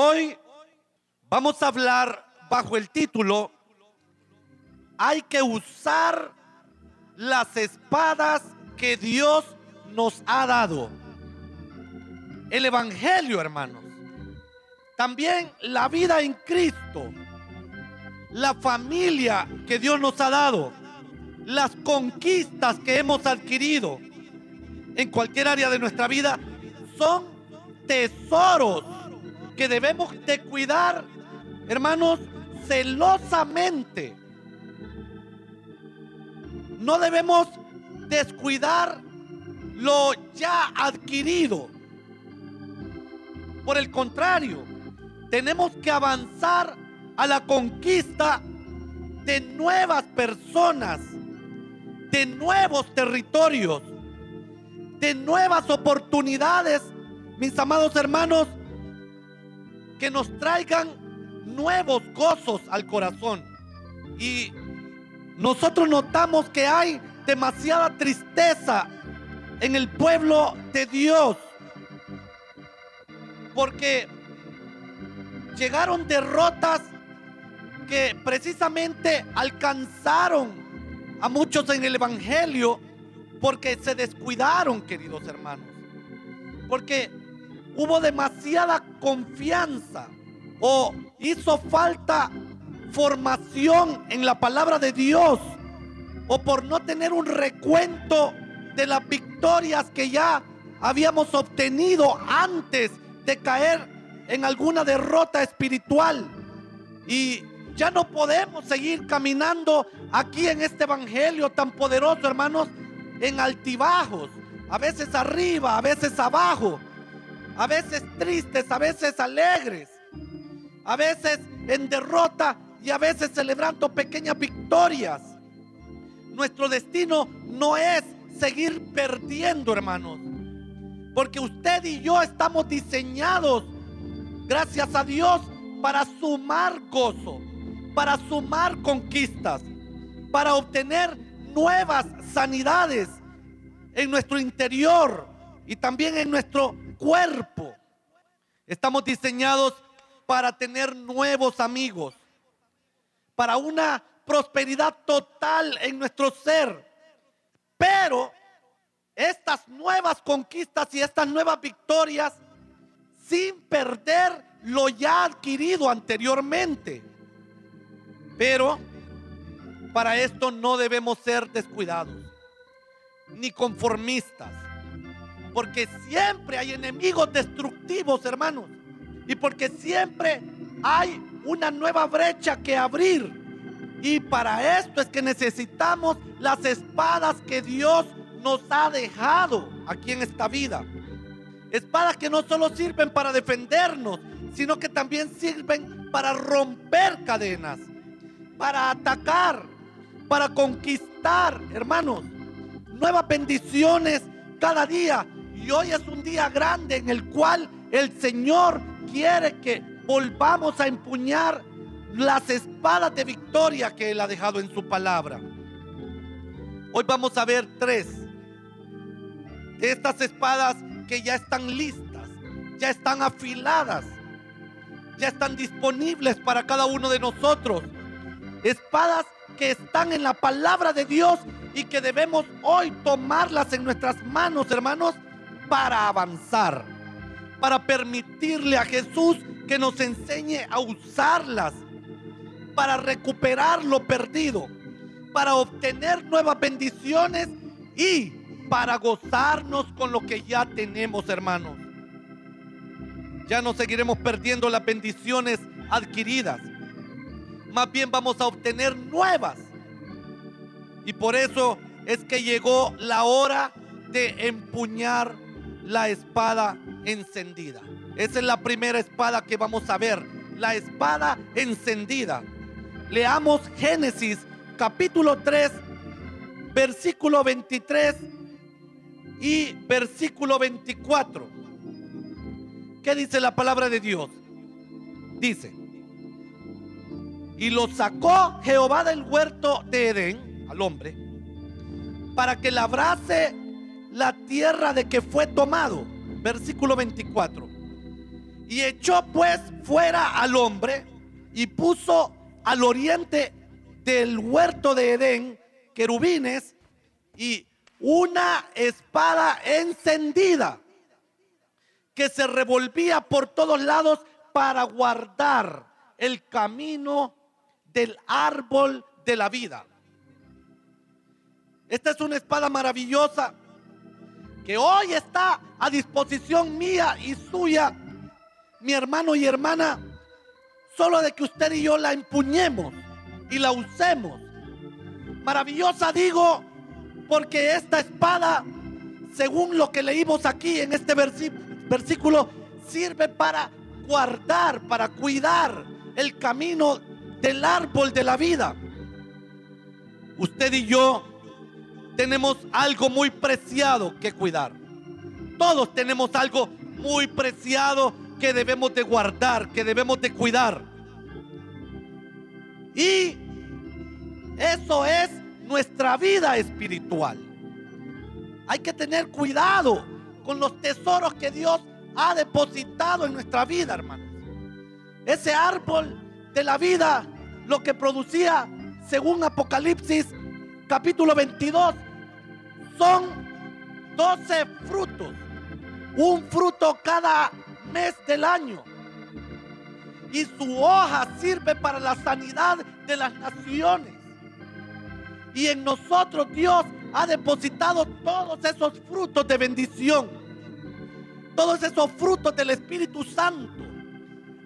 Hoy vamos a hablar bajo el título Hay que usar las espadas que Dios nos ha dado. El Evangelio, hermanos. También la vida en Cristo. La familia que Dios nos ha dado. Las conquistas que hemos adquirido en cualquier área de nuestra vida son tesoros que debemos de cuidar, hermanos, celosamente. No debemos descuidar lo ya adquirido. Por el contrario, tenemos que avanzar a la conquista de nuevas personas, de nuevos territorios, de nuevas oportunidades, mis amados hermanos, que nos traigan nuevos gozos al corazón. Y nosotros notamos que hay demasiada tristeza en el pueblo de Dios. Porque llegaron derrotas que precisamente alcanzaron a muchos en el Evangelio porque se descuidaron, queridos hermanos. Porque hubo demasiada confianza o hizo falta formación en la palabra de Dios o por no tener un recuento de las victorias que ya habíamos obtenido antes de caer en alguna derrota espiritual. Y ya no podemos seguir caminando aquí en este evangelio tan poderoso, hermanos, en altibajos, a veces arriba, a veces abajo, a veces tristes, a veces alegres, a veces en derrota y a veces celebrando pequeñas victorias. Nuestro destino no es seguir perdiendo, hermanos, porque usted y yo estamos diseñados, gracias a Dios, para sumar gozo, para sumar conquistas, para obtener nuevas sanidades en nuestro interior y también en nuestro cuerpo. Estamos diseñados para tener nuevos amigos, para una prosperidad total en nuestro ser. Pero estas nuevas conquistas y estas nuevas victorias sin perder lo ya adquirido anteriormente. Pero para esto no debemos ser descuidados ni conformistas porque siempre hay enemigos destructivos, hermanos. Y porque siempre hay una nueva brecha que abrir. Y para esto es que necesitamos las espadas que Dios nos ha dejado aquí en esta vida. Espadas que no solo sirven para defendernos, sino que también sirven para romper cadenas, para atacar, para conquistar, hermanos, nuevas bendiciones cada día y hoy es un día grande en el cual el Señor quiere que volvamos a empuñar las espadas de victoria que Él ha dejado en su palabra. Hoy vamos a ver tres de estas espadas que ya están listas, ya están afiladas, ya están disponibles para cada uno de nosotros. Espadas que están en la palabra de Dios y que debemos hoy tomarlas en nuestras manos, hermanos, para avanzar, para permitirle a Jesús que nos enseñe a usarlas, para recuperar lo perdido, para obtener nuevas bendiciones y para gozarnos con lo que ya tenemos, hermanos. Ya no seguiremos perdiendo las bendiciones adquiridas. Más bien vamos a obtener nuevas. Y por eso es que llegó la hora de empuñar la espada encendida. Esa es la primera espada que vamos a ver, la espada encendida. Leamos Génesis capítulo 3, versículo 23 y versículo 24. ¿Qué dice la palabra de Dios? Dice, y lo sacó Jehová del huerto de Edén al hombre para que labrase la tierra de que fue tomado. Versículo 24. Y echó pues fuera al hombre y puso al oriente del huerto de Edén querubines y una espada encendida que se revolvía por todos lados para guardar el camino del árbol de la vida. Esta es una espada maravillosa que hoy está a disposición mía y suya, mi hermano y hermana, solo de que usted y yo la empuñemos y la usemos. Maravillosa digo, porque esta espada, según lo que leímos aquí en este versículo, sirve para guardar, para cuidar el camino del árbol de la vida. Usted y yo tenemos algo muy preciado que cuidar. Todos tenemos algo muy preciado que debemos de guardar, que debemos de cuidar. Y eso es nuestra vida espiritual. Hay que tener cuidado con los tesoros que Dios ha depositado en nuestra vida, hermanos. Ese árbol de la vida, lo que producía, según Apocalipsis capítulo 22, son 12 frutos. Un fruto cada mes del año. Y su hoja sirve para la sanidad de las naciones. Y en nosotros Dios ha depositado todos esos frutos de bendición. Todos esos frutos del Espíritu Santo.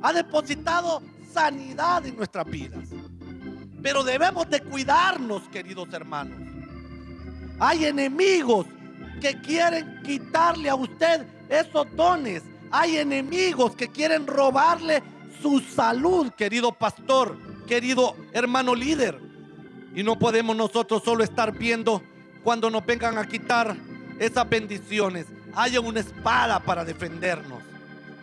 Ha depositado sanidad en nuestras vidas. Pero debemos de cuidarnos, queridos hermanos. Hay enemigos que quieren quitarle a usted esos dones. Hay enemigos que quieren robarle su salud, querido pastor, querido hermano líder. Y no podemos nosotros solo estar viendo cuando nos vengan a quitar esas bendiciones. Hay una espada para defendernos.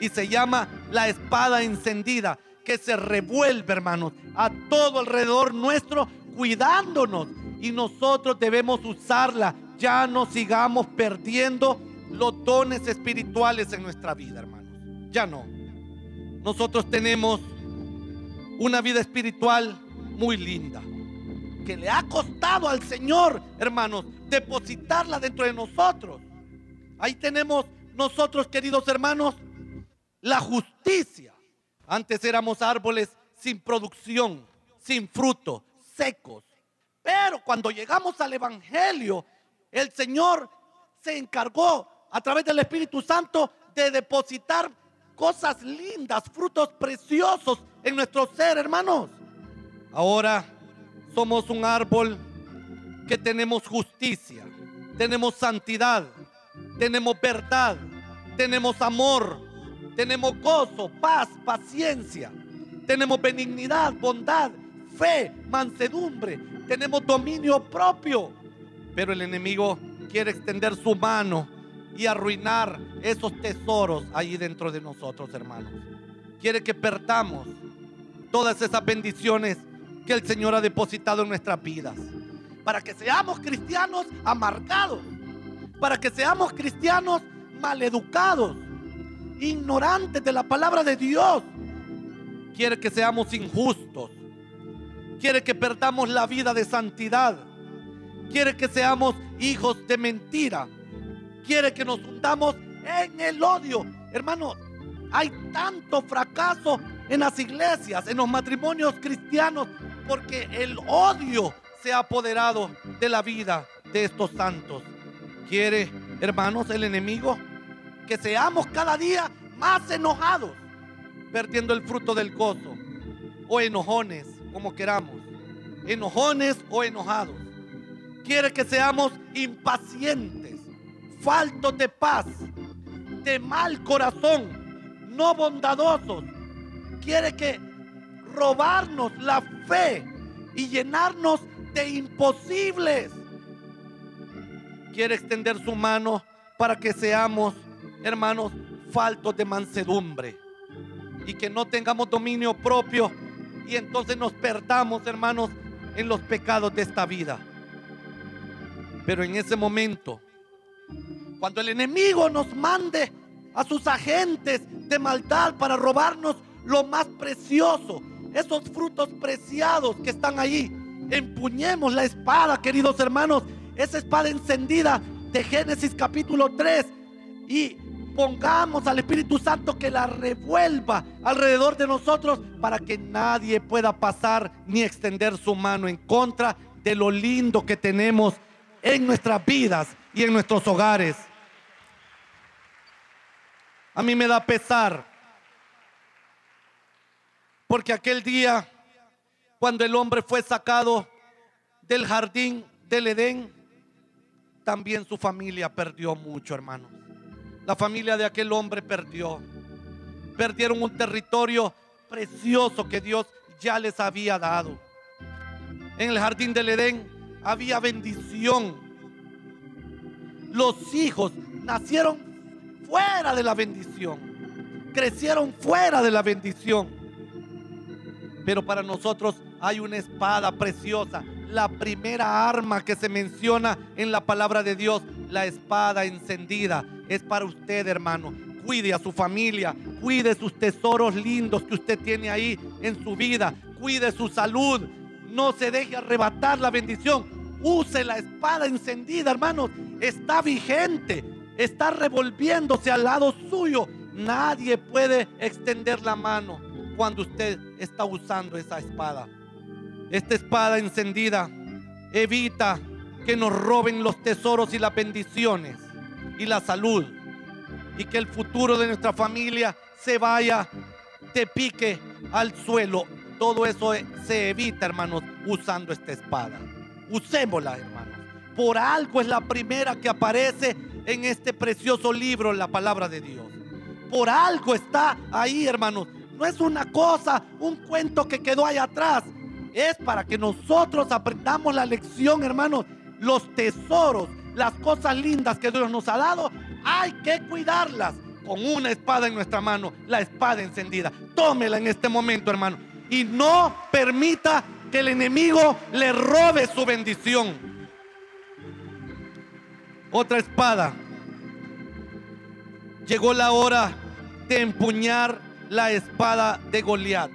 Y se llama la espada encendida que se revuelve, hermanos, a todo alrededor nuestro, cuidándonos. Y nosotros debemos usarla. Ya no sigamos perdiendo los espirituales en nuestra vida, hermanos. Ya no. Nosotros tenemos una vida espiritual muy linda. Que le ha costado al Señor, hermanos, depositarla dentro de nosotros. Ahí tenemos nosotros, queridos hermanos, la justicia. Antes éramos árboles sin producción, sin fruto, secos. Pero cuando llegamos al Evangelio, el Señor se encargó a través del Espíritu Santo de depositar cosas lindas, frutos preciosos en nuestro ser, hermanos. Ahora somos un árbol que tenemos justicia, tenemos santidad, tenemos verdad, tenemos amor, tenemos gozo, paz, paciencia. Tenemos benignidad, bondad, fe, mansedumbre. Tenemos dominio propio. Pero el enemigo quiere extender su mano y arruinar esos tesoros ahí dentro de nosotros, hermanos. Quiere que perdamos todas esas bendiciones que el Señor ha depositado en nuestras vidas. Para que seamos cristianos amargados. Para que seamos cristianos maleducados ignorantes de la palabra de Dios. Quiere que seamos injustos. Quiere que perdamos la vida de santidad. Quiere que seamos hijos de mentira. Quiere que nos hundamos en el odio. Hermano, hay tanto fracaso en las iglesias, en los matrimonios cristianos, porque el odio se ha apoderado de la vida de estos santos. ¿Quiere, hermanos, el enemigo que seamos cada día más enojados, perdiendo el fruto del gozo, o enojones, como queramos, enojones o enojados. Quiere que seamos impacientes, faltos de paz, de mal corazón, no bondadosos. Quiere que robarnos la fe y llenarnos de imposibles. Quiere extender su mano para que seamos hermanos, faltos de mansedumbre y que no tengamos dominio propio y entonces nos perdamos, hermanos, en los pecados de esta vida. Pero en ese momento, cuando el enemigo nos mande a sus agentes de maldad para robarnos lo más precioso, esos frutos preciados que están ahí. Empuñemos la espada, queridos hermanos, esa espada encendida de Génesis capítulo 3 y pongamos al Espíritu Santo que la revuelva alrededor de nosotros para que nadie pueda pasar ni extender su mano en contra de lo lindo que tenemos en nuestras vidas y en nuestros hogares. A mí me da pesar porque aquel día, cuando el hombre fue sacado del jardín del Edén, también su familia perdió mucho, hermanos. La familia de aquel hombre perdió. Perdieron un territorio precioso que Dios ya les había dado. En el jardín del Edén había bendición. Los hijos nacieron fuera de la bendición. Crecieron fuera de la bendición. Pero para nosotros hay una espada preciosa. La primera arma que se menciona en la palabra de Dios, la espada encendida, es para usted, hermano. Cuide a su familia, cuide sus tesoros lindos que usted tiene ahí en su vida, cuide su salud. No se deje arrebatar la bendición. Use la espada encendida, hermanos. Está vigente, está revolviéndose al lado suyo. Nadie puede extender la mano cuando usted está usando esa espada. Esta espada encendida evita que nos roben los tesoros y las bendiciones y la salud y que el futuro de nuestra familia se vaya de pique al suelo. Todo eso se evita, hermanos, usando esta espada. Usémosla, hermanos. Por algo es la primera que aparece en este precioso libro, la palabra de Dios. Por algo está ahí, hermanos. No es una cosa, un cuento que quedó ahí atrás. Es para que nosotros aprendamos la lección, hermanos. Los tesoros, las cosas lindas que Dios nos ha dado, hay que cuidarlas con una espada en nuestra mano, la espada encendida. Tómela en este momento, hermano. Y no permita que el enemigo le robe su bendición. Otra espada. Llegó la hora de empuñar la espada de Goliat.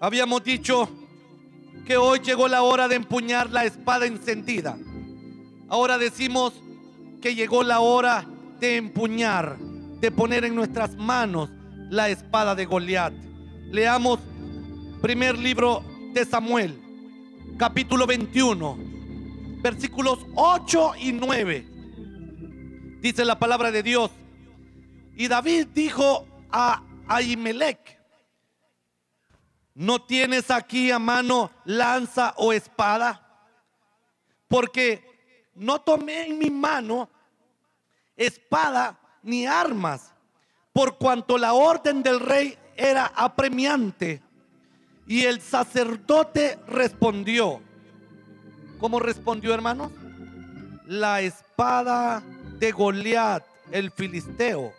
Habíamos dicho que hoy llegó la hora de empuñar la espada encendida. Ahora decimos que llegó la hora de empuñar, de poner en nuestras manos la espada de Goliat. Leamos primer libro de Samuel, capítulo 21, versículos 8 y 9. Dice la palabra de Dios. Y David dijo a Ahimelech, ¿no tienes aquí a mano lanza o espada? Porque no tomé en mi mano espada ni armas, por cuanto la orden del rey era apremiante. Y el sacerdote respondió. ¿Cómo respondió, hermanos? La espada de Goliat, el filisteo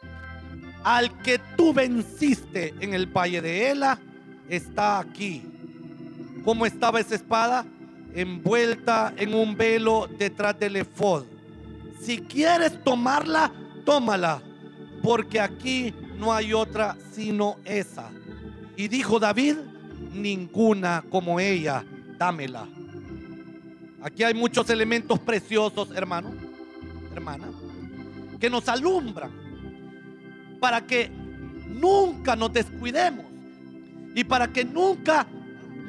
al que tú venciste en el valle de Ela, está aquí. ¿Cómo estaba esa espada? Envuelta en un velo detrás del efod. Si quieres tomarla, tómala, porque aquí no hay otra sino esa. Y dijo David, ninguna como ella, dámela. Aquí hay muchos elementos preciosos, hermano, hermana, que nos alumbran para que nunca nos descuidemos y para que nunca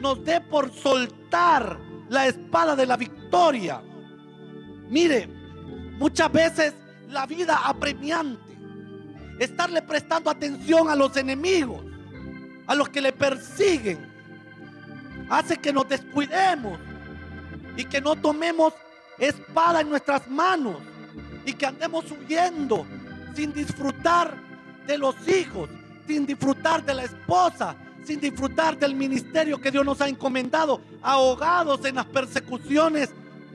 nos dé por soltar la espada de la victoria. Mire, muchas veces la vida apremiante, estarle prestando atención a los enemigos, a los que le persiguen, hace que nos descuidemos y que no tomemos espada en nuestras manos y que andemos huyendo sin disfrutar de los hijos, sin disfrutar de la esposa, sin disfrutar del ministerio que Dios nos ha encomendado, ahogados en las persecuciones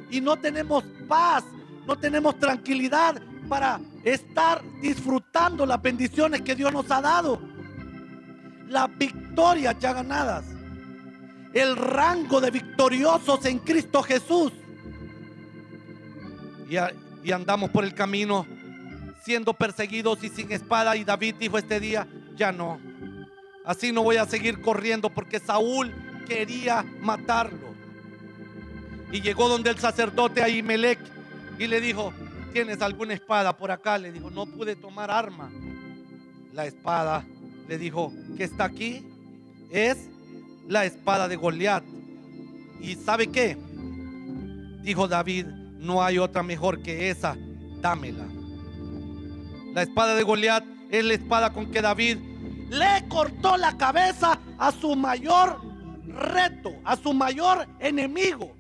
y no tenemos paz, no tenemos tranquilidad para estar disfrutando las bendiciones que Dios nos ha dado. Las victorias ya ganadas. El rango de victoriosos en Cristo Jesús. Y, y andamos por el camino siendo perseguidos y sin espada. Y David dijo este día, ya no. Así no voy a seguir corriendo porque Saúl quería matarlo. Y llegó donde el sacerdote Ahimelech y le dijo, ¿tienes alguna espada por acá? Le dijo, no pude tomar arma. La espada le dijo, que está aquí? Es la espada de Goliat. ¿Y sabe qué? Dijo David, no hay otra mejor que esa, dámela. La espada de Goliat es la espada con que David le cortó la cabeza a su mayor reto, a su mayor enemigo.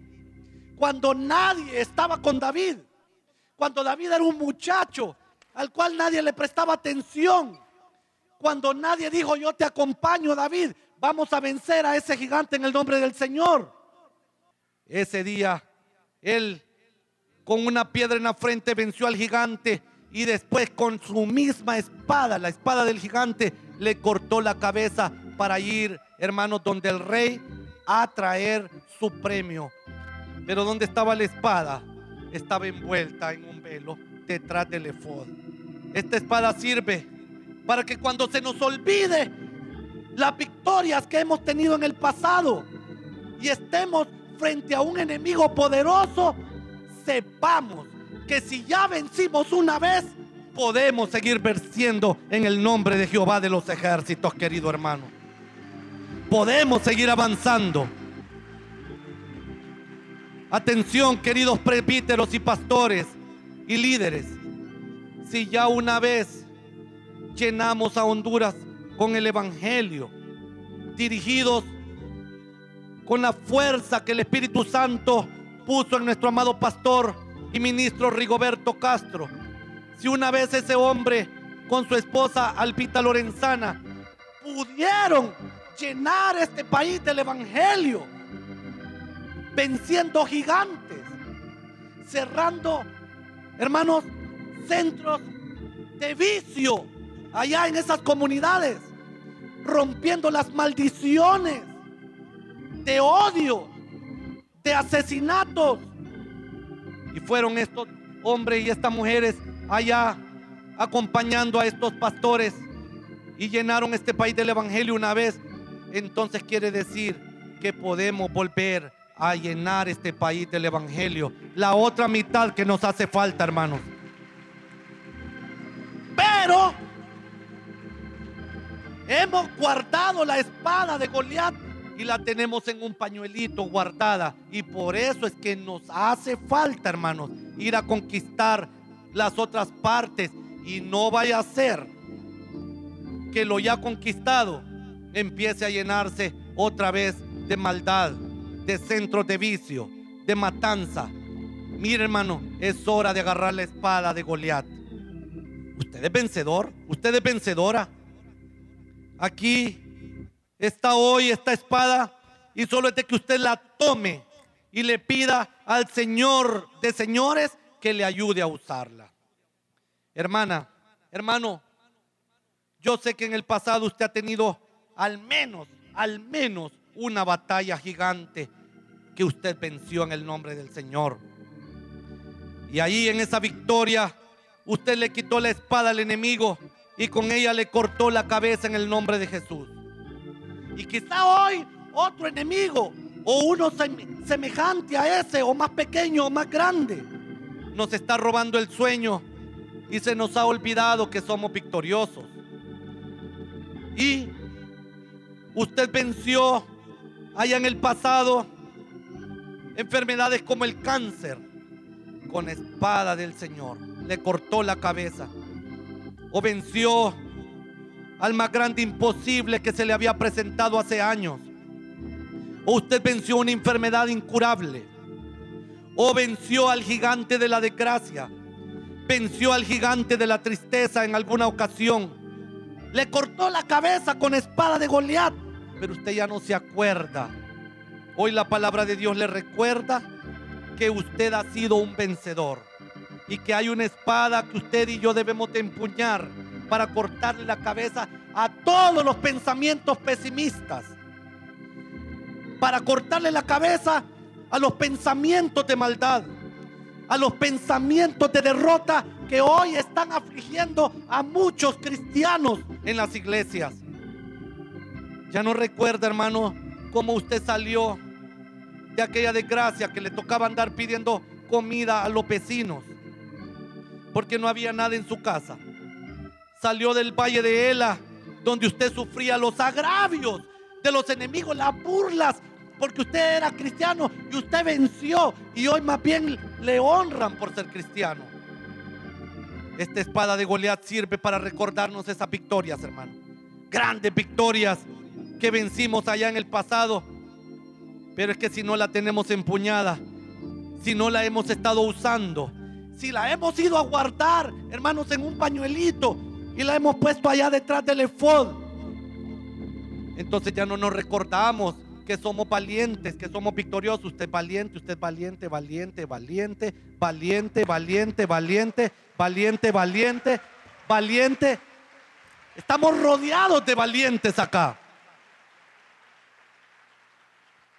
Cuando nadie estaba con David, cuando David era un muchacho al cual nadie le prestaba atención, cuando nadie dijo, yo te acompaño David, vamos a vencer a ese gigante en el nombre del Señor. Ese día, él con una piedra en la frente venció al gigante y después con su misma espada, la espada del gigante, le cortó la cabeza para ir, hermanos, donde el rey a traer su premio. Pero ¿dónde estaba la espada? Estaba envuelta en un velo detrás del efod. Esta espada sirve para que cuando se nos olvide las victorias que hemos tenido en el pasado y estemos frente a un enemigo poderoso, sepamos que si ya vencimos una vez, podemos seguir venciendo en el nombre de Jehová de los ejércitos, querido hermano. Podemos seguir avanzando. Atención, queridos presbíteros y pastores y líderes. Si ya una vez llenamos a Honduras con el Evangelio, dirigidos con la fuerza que el Espíritu Santo puso en nuestro amado pastor y ministro Rigoberto Castro. Si una vez ese hombre con su esposa Alpita Lorenzana pudieron llenar este país del Evangelio, venciendo gigantes, cerrando, hermanos, centros de vicio allá en esas comunidades rompiendo las maldiciones de odio, de asesinatos. Y fueron estos hombres y estas mujeres allá acompañando a estos pastores y llenaron este país del Evangelio una vez. Entonces quiere decir que podemos volver a llenar este país del Evangelio. La otra mitad que nos hace falta, hermanos. Pero Hemos guardado la espada de Goliat y la tenemos en un pañuelito guardada. Y por eso es que nos hace falta, hermanos, ir a conquistar las otras partes. Y no vaya a ser que lo ya conquistado empiece a llenarse otra vez de maldad, de centros de vicio, de matanza. Mire, hermano, es hora de agarrar la espada de Goliat. Usted es vencedor, usted es vencedora. Aquí está hoy esta espada y solo es de que usted la tome y le pida al Señor de señores que le ayude a usarla. Hermana, hermano, yo sé que en el pasado usted ha tenido al menos, al menos una batalla gigante que usted venció en el nombre del Señor. Y ahí en esa victoria usted le quitó la espada al enemigo y con ella le cortó la cabeza en el nombre de Jesús. Y quizá hoy otro enemigo o uno semejante a ese o más pequeño o más grande nos está robando el sueño y se nos ha olvidado que somos victoriosos. Y usted venció allá en el pasado enfermedades como el cáncer con espada del Señor. Le cortó la cabeza o venció al más grande imposible que se le había presentado hace años. O usted venció una enfermedad incurable. O venció al gigante de la desgracia. Venció al gigante de la tristeza en alguna ocasión. Le cortó la cabeza con espada de Goliat. Pero usted ya no se acuerda. Hoy la palabra de Dios le recuerda que usted ha sido un vencedor y que hay una espada que usted y yo debemos de empuñar para cortarle la cabeza a todos los pensamientos pesimistas, para cortarle la cabeza a los pensamientos de maldad, a los pensamientos de derrota que hoy están afligiendo a muchos cristianos en las iglesias. Ya no recuerda, hermano, cómo usted salió de aquella desgracia que le tocaba andar pidiendo comida a los vecinos porque no había nada en su casa. Salió del valle de Ela, donde usted sufría los agravios de los enemigos, las burlas, porque usted era cristiano y usted venció y hoy más bien le honran por ser cristiano. Esta espada de Goliat sirve para recordarnos esas victorias, hermano. Grandes victorias que vencimos allá en el pasado. Pero es que si no la tenemos empuñada, si no la hemos estado usando, si la hemos ido a guardar, hermanos, en un pañuelito y la hemos puesto allá detrás del efod, entonces ya no nos recordamos que somos valientes, que somos victoriosos. Usted es valiente, usted es valiente, valiente, valiente, valiente, valiente, valiente, valiente, valiente, valiente. Estamos rodeados de valientes acá.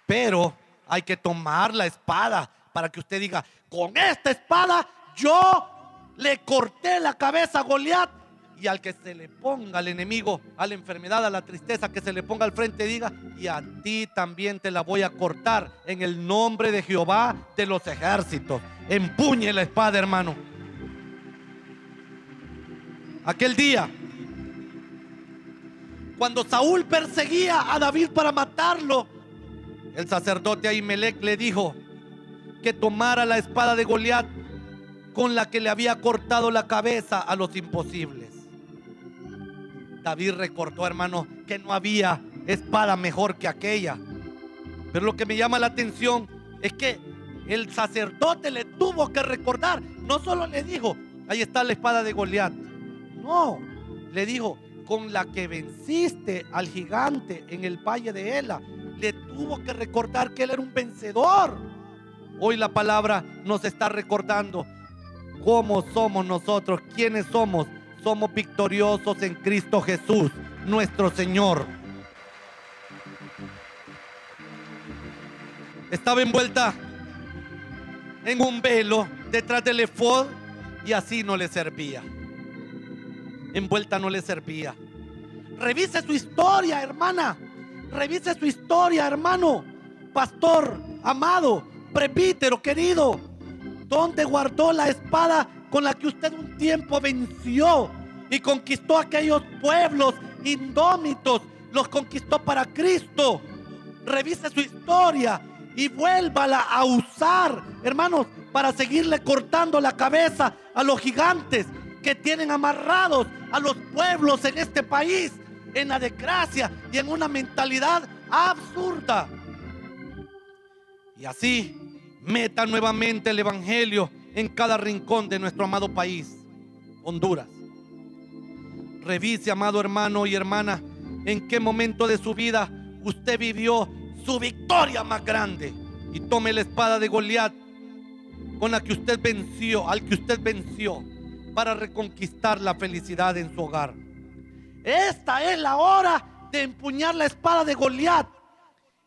Pero hay que tomar la espada para que usted diga, con esta espada yo le corté la cabeza a Goliat y al que se le ponga al enemigo, a la enfermedad, a la tristeza, que se le ponga al frente, diga, y a ti también te la voy a cortar en el nombre de Jehová de los ejércitos. Empuñe la espada, hermano. Aquel día, cuando Saúl perseguía a David para matarlo, el sacerdote Ahimelech le dijo que tomara la espada de Goliat con la que le había cortado la cabeza a los imposibles. David recordó, hermano, que no había espada mejor que aquella. Pero lo que me llama la atención es que el sacerdote le tuvo que recordar. No solo le dijo, ahí está la espada de Goliat. No, le dijo, con la que venciste al gigante en el valle de Ela. Le tuvo que recordar que él era un vencedor. Hoy la palabra nos está recordando cómo somos nosotros, quiénes somos. Somos victoriosos en Cristo Jesús, nuestro Señor. Estaba envuelta en un velo detrás del efod y así no le servía. Envuelta no le servía. Revise su historia, hermana. Revise su historia, hermano. Pastor, amado, presbítero, querido. ¿Dónde guardó la espada con la que usted un tiempo venció y conquistó aquellos pueblos indómitos? Los conquistó para Cristo. Revise su historia y vuélvala a usar, hermanos, para seguirle cortando la cabeza a los gigantes que tienen amarrados a los pueblos en este país en la desgracia y en una mentalidad absurda. Y así meta nuevamente el Evangelio en cada rincón de nuestro amado país, Honduras. Revise, amado hermano y hermana, en qué momento de su vida usted vivió su victoria más grande. Y tome la espada de Goliat con la que usted venció, al que usted venció, para reconquistar la felicidad en su hogar. Esta es la hora de empuñar la espada de Goliat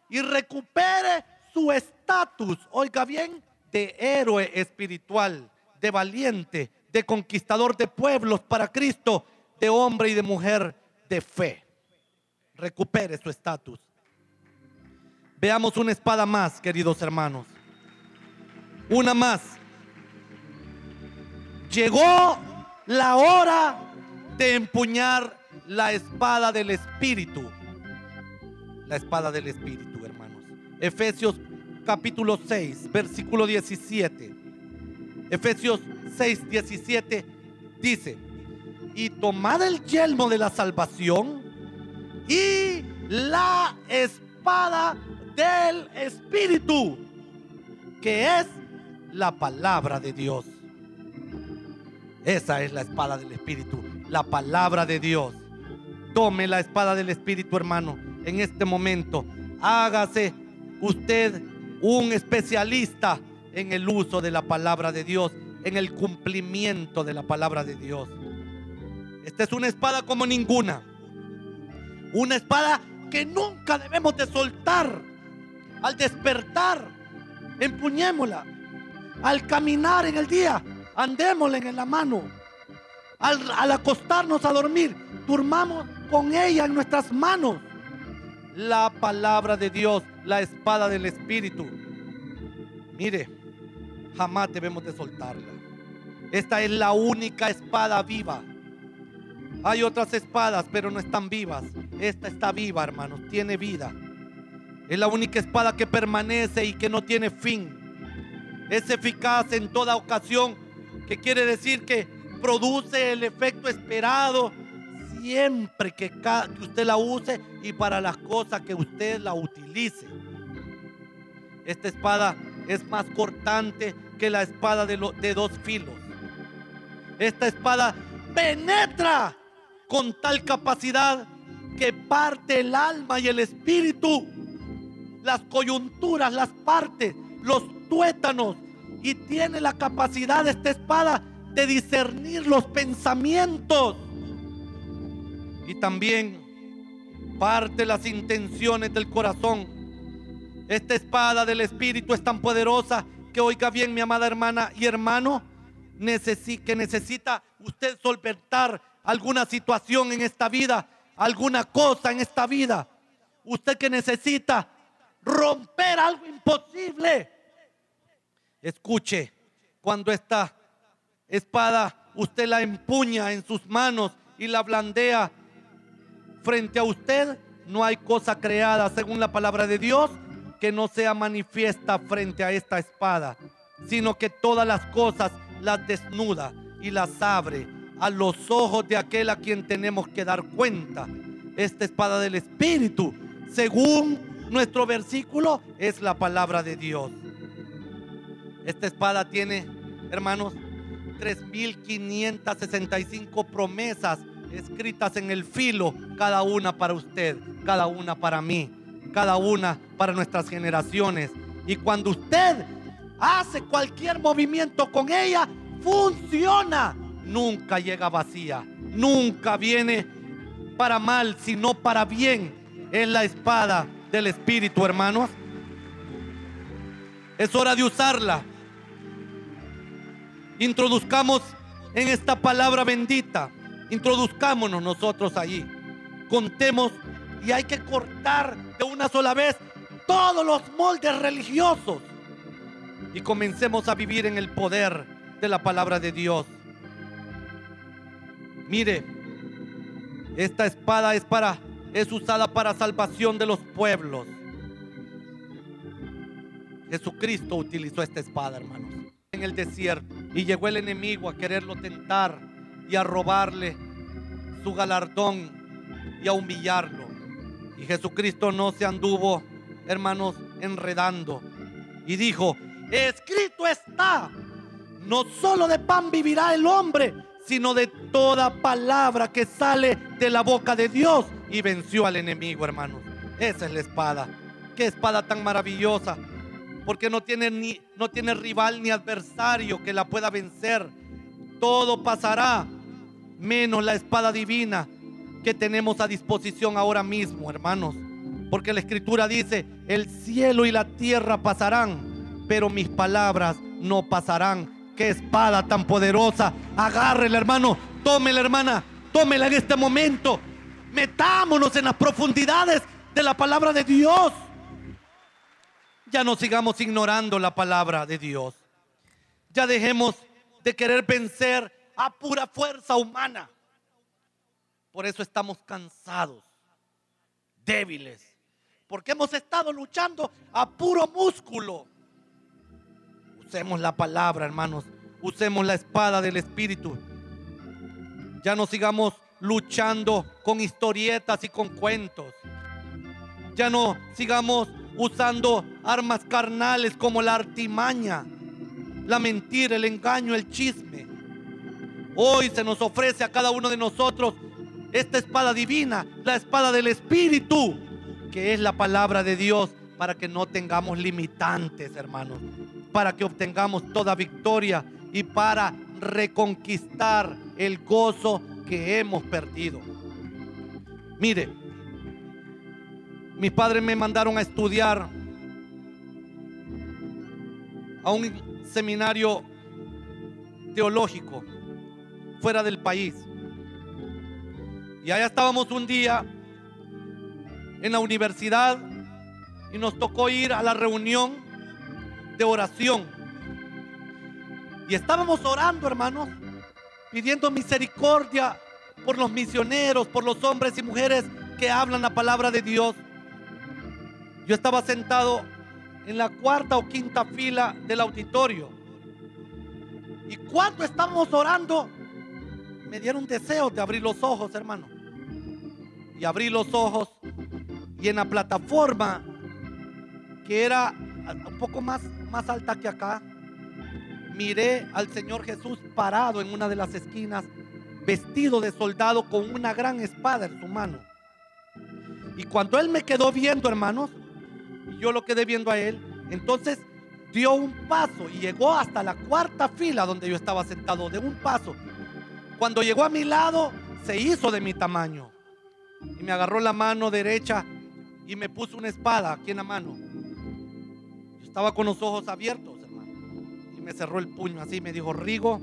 y recupere su estatus, oiga bien, de héroe espiritual, de valiente, de conquistador de pueblos para Cristo, de hombre y de mujer de fe. Recupere su estatus. Veamos una espada más, queridos hermanos. Una más. Llegó la hora de empuñar la espada del Espíritu. La espada del Espíritu, hermanos. Efesios capítulo 6, versículo 17. Efesios 6, 17 dice, y tomad el yelmo de la salvación y la espada del Espíritu, que es la palabra de Dios. Esa es la espada del Espíritu, la palabra de Dios. Tome la espada del Espíritu, hermano, en este momento. Hágase usted un especialista en el uso de la palabra de Dios, en el cumplimiento de la palabra de Dios. Esta es una espada como ninguna. Una espada que nunca debemos de soltar. Al despertar, empuñémosla. Al caminar en el día, andémosle en la mano. Al, al acostarnos a dormir, durmamos con ella en nuestras manos. La palabra de Dios, la espada del Espíritu. Mire, jamás debemos de soltarla. Esta es la única espada viva. Hay otras espadas, pero no están vivas. Esta está viva, hermanos, tiene vida. Es la única espada que permanece y que no tiene fin. Es eficaz en toda ocasión, que quiere decir que produce el efecto esperado siempre que, usted la use y para las cosas que usted la utilice. Esta espada es más cortante que la espada de, de dos filos. Esta espada penetra con tal capacidad que parte el alma y el espíritu, las coyunturas, las partes, los tuétanos, y tiene la capacidad esta espada de discernir los pensamientos y también parte las intenciones del corazón. Esta espada del Espíritu es tan poderosa que oiga bien mi amada hermana y hermano, que necesita usted solventar alguna situación en esta vida, alguna cosa en esta vida. Usted que necesita romper algo imposible. Escuche, cuando esta espada usted la empuña en sus manos y la blandea frente a usted, no hay cosa creada según la palabra de Dios que no sea manifiesta frente a esta espada, sino que todas las cosas las desnuda y las abre a los ojos de aquel a quien tenemos que dar cuenta. Esta espada del Espíritu, según nuestro versículo, es la palabra de Dios. Esta espada tiene, hermanos, 3.565 promesas escritas en el filo, cada una para usted, cada una para mí, cada una para nuestras generaciones. Y cuando usted hace cualquier movimiento con ella, funciona nunca llega vacía, nunca viene para mal, sino para bien. Es la espada del Espíritu, hermanos. Es hora de usarla. Introduzcamos en esta palabra bendita. Introduzcámonos nosotros allí. Contemos y hay que cortar de una sola vez todos los moldes religiosos y comencemos a vivir en el poder de la palabra de Dios. Mire, esta espada es para es usada para salvación de los pueblos. Jesucristo utilizó esta espada, hermanos, en el desierto y llegó el enemigo a quererlo tentar y a robarle su galardón y a humillarlo. Y Jesucristo no se anduvo, hermanos, enredando y dijo, escrito está, no solo de pan vivirá el hombre, sino de toda palabra que sale de la boca de Dios. Y venció al enemigo, hermanos. Esa es la espada. Qué espada tan maravillosa. Porque no tiene, ni, no tiene rival ni adversario que la pueda vencer. Todo pasará, menos la espada divina que tenemos a disposición ahora mismo, hermanos. Porque la escritura dice, el cielo y la tierra pasarán, pero mis palabras no pasarán. Qué espada tan poderosa. Agárrela, hermano. Tómela, hermana. Tómela en este momento. Metámonos en las profundidades de la palabra de Dios. Ya no sigamos ignorando la palabra de Dios. Ya dejemos de querer vencer a pura fuerza humana. Por eso estamos cansados, débiles, porque hemos estado luchando a puro músculo. Usemos la palabra, hermanos. Usemos la espada del Espíritu. Ya no sigamos luchando con historietas y con cuentos. Ya no sigamos usando armas carnales como la artimaña, la mentira, el engaño, el chisme. Hoy se nos ofrece a cada uno de nosotros esta espada divina, la espada del Espíritu, que es la palabra de Dios para que no tengamos limitantes, hermanos, para que obtengamos toda victoria y para reconquistar el gozo que hemos perdido. Mire, mis padres me mandaron a estudiar a un seminario teológico fuera del país. Y allá estábamos un día en la universidad y nos tocó ir a la reunión de oración. Y estábamos orando, hermanos, pidiendo misericordia por los misioneros, por los hombres y mujeres que hablan la palabra de Dios. Yo estaba sentado en la cuarta o quinta fila del auditorio. Y cuando estábamos orando, me dieron deseo de abrir los ojos, hermano. Y abrí los ojos y en la plataforma que era un poco más, más alta que acá, miré al Señor Jesús parado en una de las esquinas, vestido de soldado con una gran espada en su mano. Y cuando Él me quedó viendo, hermanos, y yo lo quedé viendo a Él, entonces dio un paso y llegó hasta la cuarta fila donde yo estaba sentado, de un paso. Cuando llegó a mi lado, se hizo de mi tamaño. Y me agarró la mano derecha y me puso una espada aquí en la mano. Estaba con los ojos abiertos, hermano. Y me cerró el puño así, me dijo, Rigo,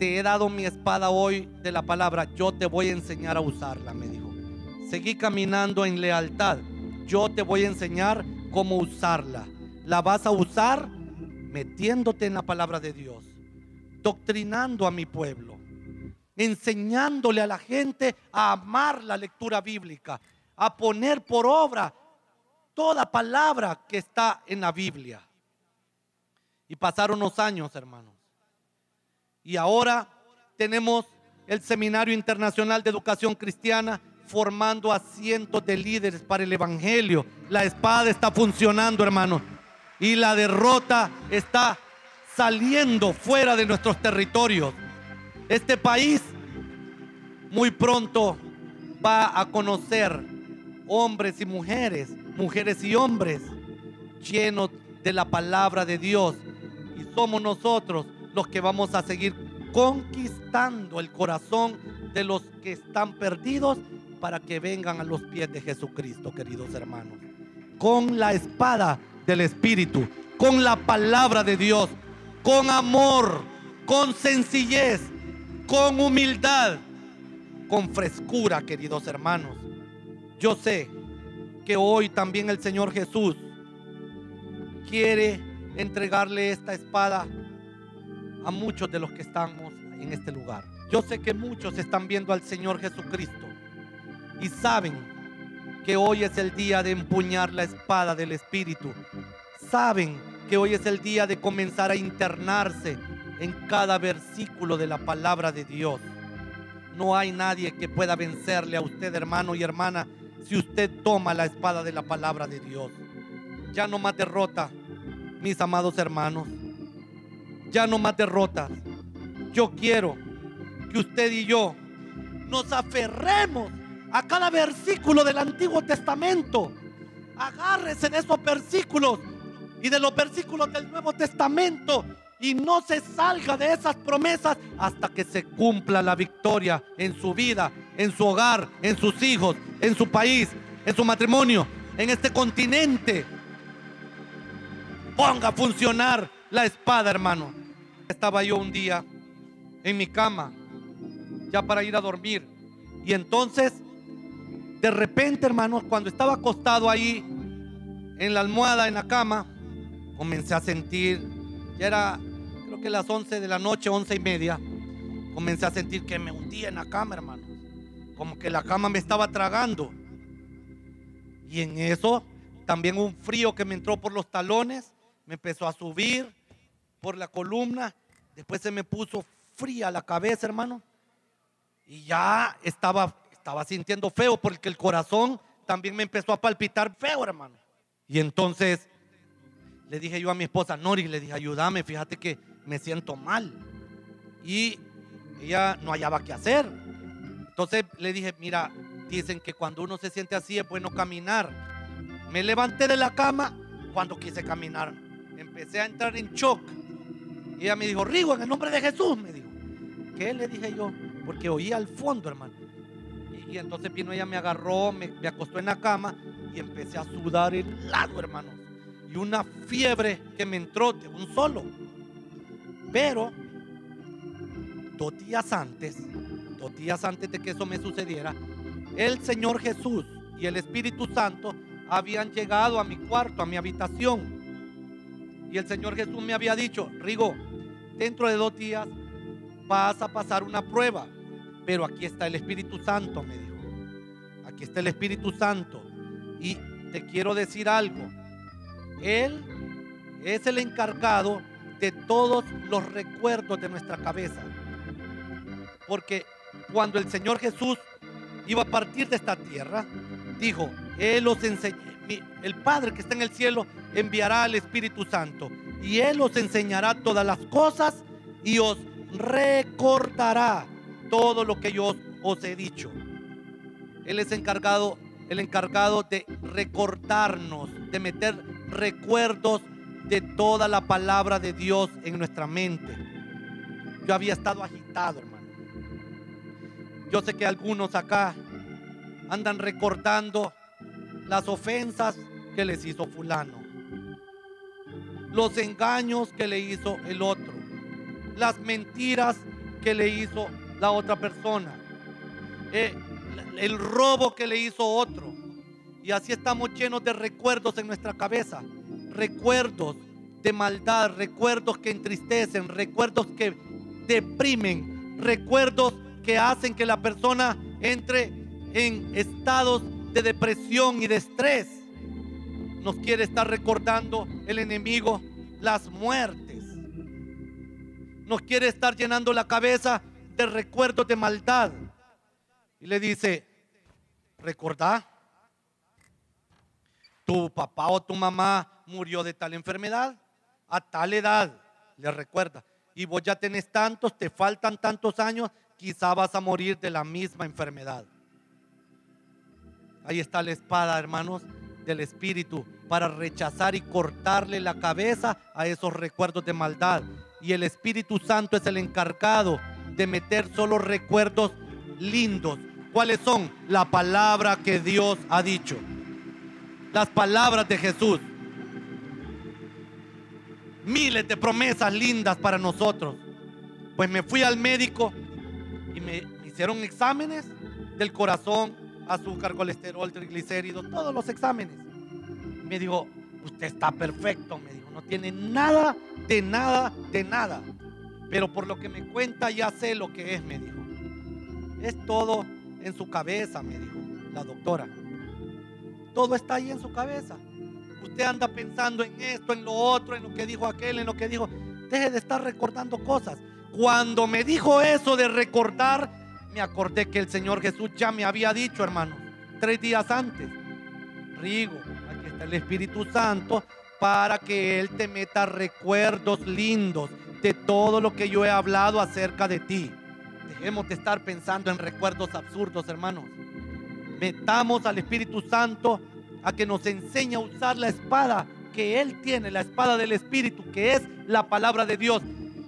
te he dado mi espada hoy de la palabra, yo te voy a enseñar a usarla, me dijo. Seguí caminando en lealtad, yo te voy a enseñar cómo usarla. La vas a usar metiéndote en la palabra de Dios, doctrinando a mi pueblo, enseñándole a la gente a amar la lectura bíblica, a poner por obra toda palabra que está en la Biblia. Y pasaron los años, hermanos. Y ahora tenemos el Seminario Internacional de Educación Cristiana formando a cientos de líderes para el Evangelio. La espada está funcionando, hermanos. Y la derrota está saliendo fuera de nuestros territorios. Este país muy pronto va a conocer hombres y mujeres, mujeres y hombres llenos de la palabra de Dios. Y somos nosotros los que vamos a seguir conquistando el corazón de los que están perdidos para que vengan a los pies de Jesucristo, queridos hermanos. Con la espada del Espíritu, con la palabra de Dios, con amor, con sencillez, con humildad, con frescura, queridos hermanos. Yo sé que hoy también el Señor Jesús quiere entregarle esta espada a muchos de los que estamos en este lugar. Yo sé que muchos están viendo al Señor Jesucristo y saben que hoy es el día de empuñar la espada del Espíritu. Saben que hoy es el día de comenzar a internarse en cada versículo de la palabra de Dios. No hay nadie que pueda vencerle a usted, hermano y hermana, si usted toma la espada de la palabra de Dios. Ya no más derrota, mis amados hermanos. Ya no más derrotas. Yo quiero que usted y yo nos aferremos a cada versículo del Antiguo Testamento. Agárrese de esos versículos y de los versículos del Nuevo Testamento y no se salga de esas promesas hasta que se cumpla la victoria en su vida, en su hogar, en sus hijos, en su país, en su matrimonio, en este continente. Ponga a funcionar la espada, hermano. Estaba yo un día en mi cama, ya para ir a dormir. Y entonces, de repente, hermano, cuando estaba acostado ahí en la almohada, en la cama, comencé a sentir, ya era que las 11 de la noche, 11 y media, comencé a sentir que me hundía en la cama, hermano. Como que la cama me estaba tragando. Y en eso también un frío que me entró por los talones, me empezó a subir por la columna, después se me puso fría la cabeza, hermano. Y ya estaba, estaba sintiendo feo porque el corazón también me empezó a palpitar feo, hermano. Y entonces le dije yo a mi esposa, Nori, le dije, ayúdame, fíjate que me siento mal. Y ella no hallaba qué hacer. Entonces le dije, mira, dicen que cuando uno se siente así es bueno caminar. Me levanté de la cama cuando quise caminar. Empecé a entrar en shock. Y ella me dijo, Rigo, en el nombre de Jesús, me dijo. ¿Qué le dije yo? Porque oía al fondo, hermano. Y, entonces vino ella, me agarró, me, me acostó en la cama y empecé a sudar el lado, hermano. Y una fiebre que me entró de un solo. Pero días antes, dos días antes de que eso me sucediera, el Señor Jesús y el Espíritu Santo habían llegado a mi cuarto, a mi habitación. Y el Señor Jesús me había dicho, Rigo, dentro de dos días vas a pasar una prueba, pero aquí está el Espíritu Santo, me dijo. Aquí está el Espíritu Santo. Y te quiero decir algo. Él es el encargado de todos los recuerdos de nuestra cabeza. Porque cuando el Señor Jesús iba a partir de esta tierra, dijo, Él os el Padre que está en el cielo enviará al Espíritu Santo y Él os enseñará todas las cosas y os recordará todo lo que yo os he dicho. Él es encargado, el encargado de recordarnos, de meter recuerdos de toda la palabra de Dios en nuestra mente. Yo había estado agitado. Yo sé que algunos acá andan recordando las ofensas que les hizo fulano, los engaños que le hizo el otro, las mentiras que le hizo la otra persona, eh, el robo que le hizo otro. Y así estamos llenos de recuerdos en nuestra cabeza, recuerdos de maldad, recuerdos que entristecen, recuerdos que deprimen, recuerdos que hacen que la persona entre en estados de depresión y de estrés. Nos quiere estar recordando el enemigo las muertes. Nos quiere estar llenando la cabeza de recuerdos de maldad. Y le dice, recordá, tu papá o tu mamá murió de tal enfermedad a tal edad. Le recuerda. Y vos ya tenés tantos, te faltan tantos años, quizá vas a morir de la misma enfermedad. Ahí está la espada, hermanos, del Espíritu para rechazar y cortarle la cabeza a esos recuerdos de maldad. Y el Espíritu Santo es el encargado de meter solo recuerdos lindos. ¿Cuáles son? La palabra que Dios ha dicho. Las palabras de Jesús. Miles de promesas lindas para nosotros. Pues me fui al médico me hicieron exámenes del corazón, azúcar, colesterol, triglicéridos, todos los exámenes. Me dijo, usted está perfecto, me dijo, no tiene nada, de nada, de nada. Pero por lo que me cuenta ya sé lo que es, me dijo. Es todo en su cabeza, me dijo la doctora. Todo está ahí en su cabeza. Usted anda pensando en esto, en lo otro, en lo que dijo aquel, en lo que dijo. Deje de estar recordando cosas. Cuando me dijo eso de recordar, me acordé que el Señor Jesús ya me había dicho, hermano, tres días antes. Rigo, aquí está el Espíritu Santo para que Él te meta recuerdos lindos de todo lo que yo he hablado acerca de ti. Dejemos de estar pensando en recuerdos absurdos, hermanos. Metamos al Espíritu Santo a que nos enseñe a usar la espada que Él tiene, la espada del Espíritu, que es la palabra de Dios.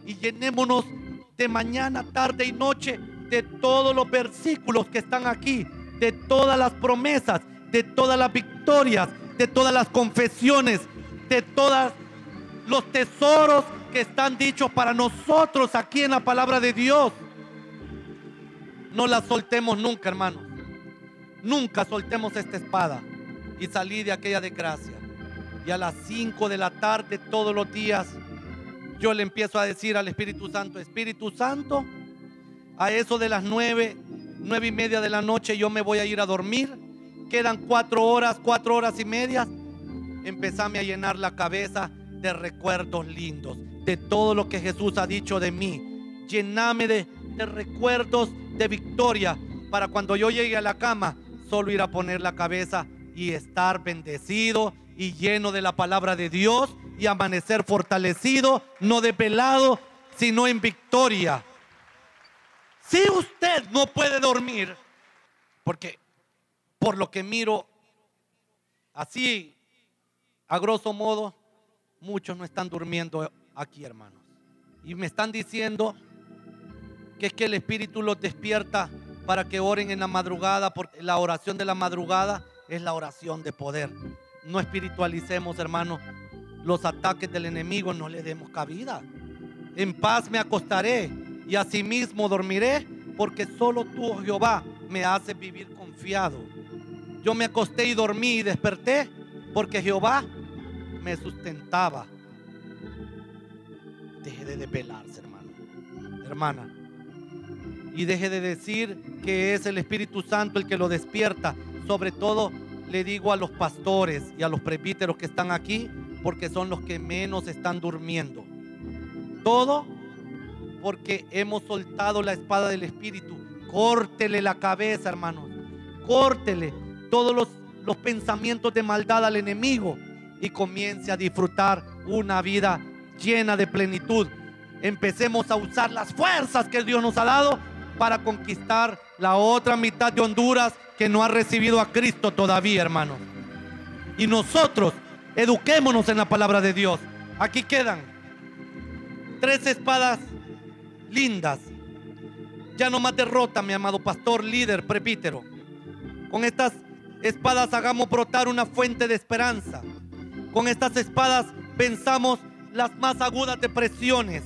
Y llenémonos de mañana, tarde y noche de todos los versículos que están aquí, de todas las promesas, de todas las victorias, de todas las confesiones, de todos los tesoros que están dichos para nosotros aquí en la palabra de Dios. No la soltemos nunca, hermanos. Nunca soltemos esta espada y salí de aquella desgracia. Y a las 5 de la tarde todos los días yo le empiezo a decir al Espíritu Santo, Espíritu Santo, a eso de las nueve, nueve y media de la noche yo me voy a ir a dormir. Quedan cuatro horas, cuatro horas y media. Empezame a llenar la cabeza de recuerdos lindos, de todo lo que Jesús ha dicho de mí. Llename de, de recuerdos de victoria para cuando yo llegue a la cama, solo ir a poner la cabeza y estar bendecido y lleno de la palabra de Dios y amanecer fortalecido, no pelado sino en victoria. Si usted no puede dormir, porque por lo que miro, así, a grosso modo, muchos no están durmiendo aquí, hermanos. Y me están diciendo que es que el Espíritu los despierta para que oren en la madrugada, porque la oración de la madrugada es la oración de poder. No espiritualicemos, hermanos, los ataques del enemigo, no le demos cabida. En paz me acostaré y asimismo dormiré, porque solo tú, oh Jehová, me haces vivir confiado. Yo me acosté y dormí y desperté, porque Jehová me sustentaba. Deje de desvelarse, hermano. Hermana. Y deje de decir que es el Espíritu Santo el que lo despierta. Sobre todo le digo a los pastores y a los presbíteros que están aquí, porque son los que menos están durmiendo. Todo porque hemos soltado la espada del Espíritu. Córtele la cabeza, hermanos. Córtele todos los, los pensamientos de maldad al enemigo y comience a disfrutar una vida llena de plenitud. Empecemos a usar las fuerzas que Dios nos ha dado para conquistar la otra mitad de Honduras que no ha recibido a Cristo todavía, hermano. Y nosotros eduquémonos en la palabra de Dios. Aquí quedan tres espadas lindas. Ya no más derrota, mi amado pastor, líder, prepítero. Con estas espadas hagamos brotar una fuente de esperanza. Con estas espadas pensamos las más agudas depresiones.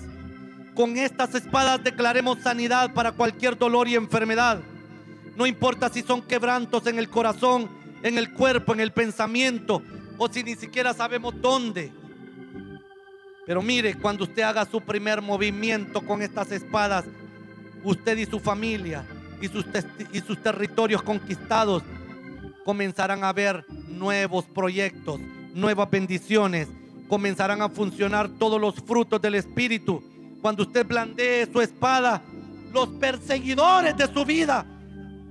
Con estas espadas declaremos sanidad para cualquier dolor y enfermedad. No importa si son quebrantos en el corazón, en el cuerpo, en el pensamiento, o si ni siquiera sabemos dónde. Pero mire, cuando usted haga su primer movimiento con estas espadas, usted y su familia y sus, y sus territorios conquistados comenzarán a ver nuevos proyectos, nuevas bendiciones, comenzarán a funcionar todos los frutos del Espíritu. Cuando usted blandee su espada, los perseguidores de su vida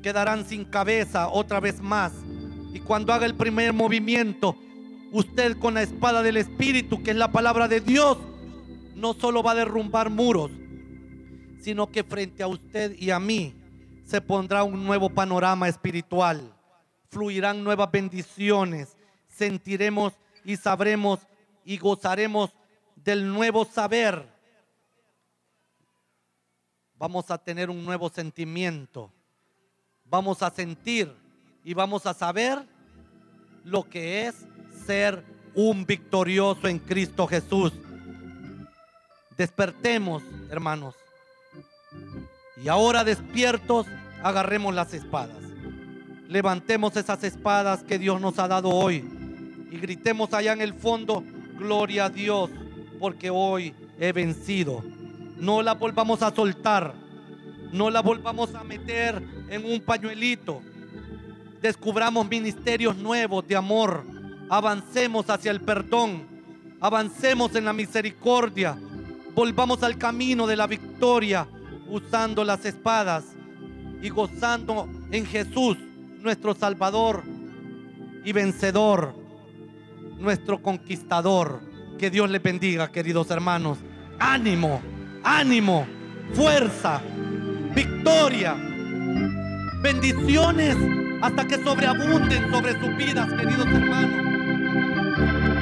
quedarán sin cabeza otra vez más. Y cuando haga el primer movimiento, usted con la espada del Espíritu, que es la palabra de Dios, no solo va a derrumbar muros, sino que frente a usted y a mí se pondrá un nuevo panorama espiritual. Fluirán nuevas bendiciones. Sentiremos y sabremos y gozaremos del nuevo saber. Vamos a tener un nuevo sentimiento. Vamos a sentir y vamos a saber lo que es ser un victorioso en Cristo Jesús. Despertemos, hermanos. Y ahora despiertos, agarremos las espadas. Levantemos esas espadas que Dios nos ha dado hoy y gritemos allá en el fondo, Gloria a Dios, porque hoy he vencido. No la volvamos a soltar. No la volvamos a meter en un pañuelito. Descubramos ministerios nuevos de amor. Avancemos hacia el perdón. Avancemos en la misericordia. Volvamos al camino de la victoria usando las espadas y gozando en Jesús, nuestro Salvador y vencedor nuestro conquistador. Que Dios le bendiga, queridos hermanos. Ánimo, ánimo, fuerza, victoria, bendiciones hasta que sobreabunden sobre sus vidas, queridos hermanos. Thank you.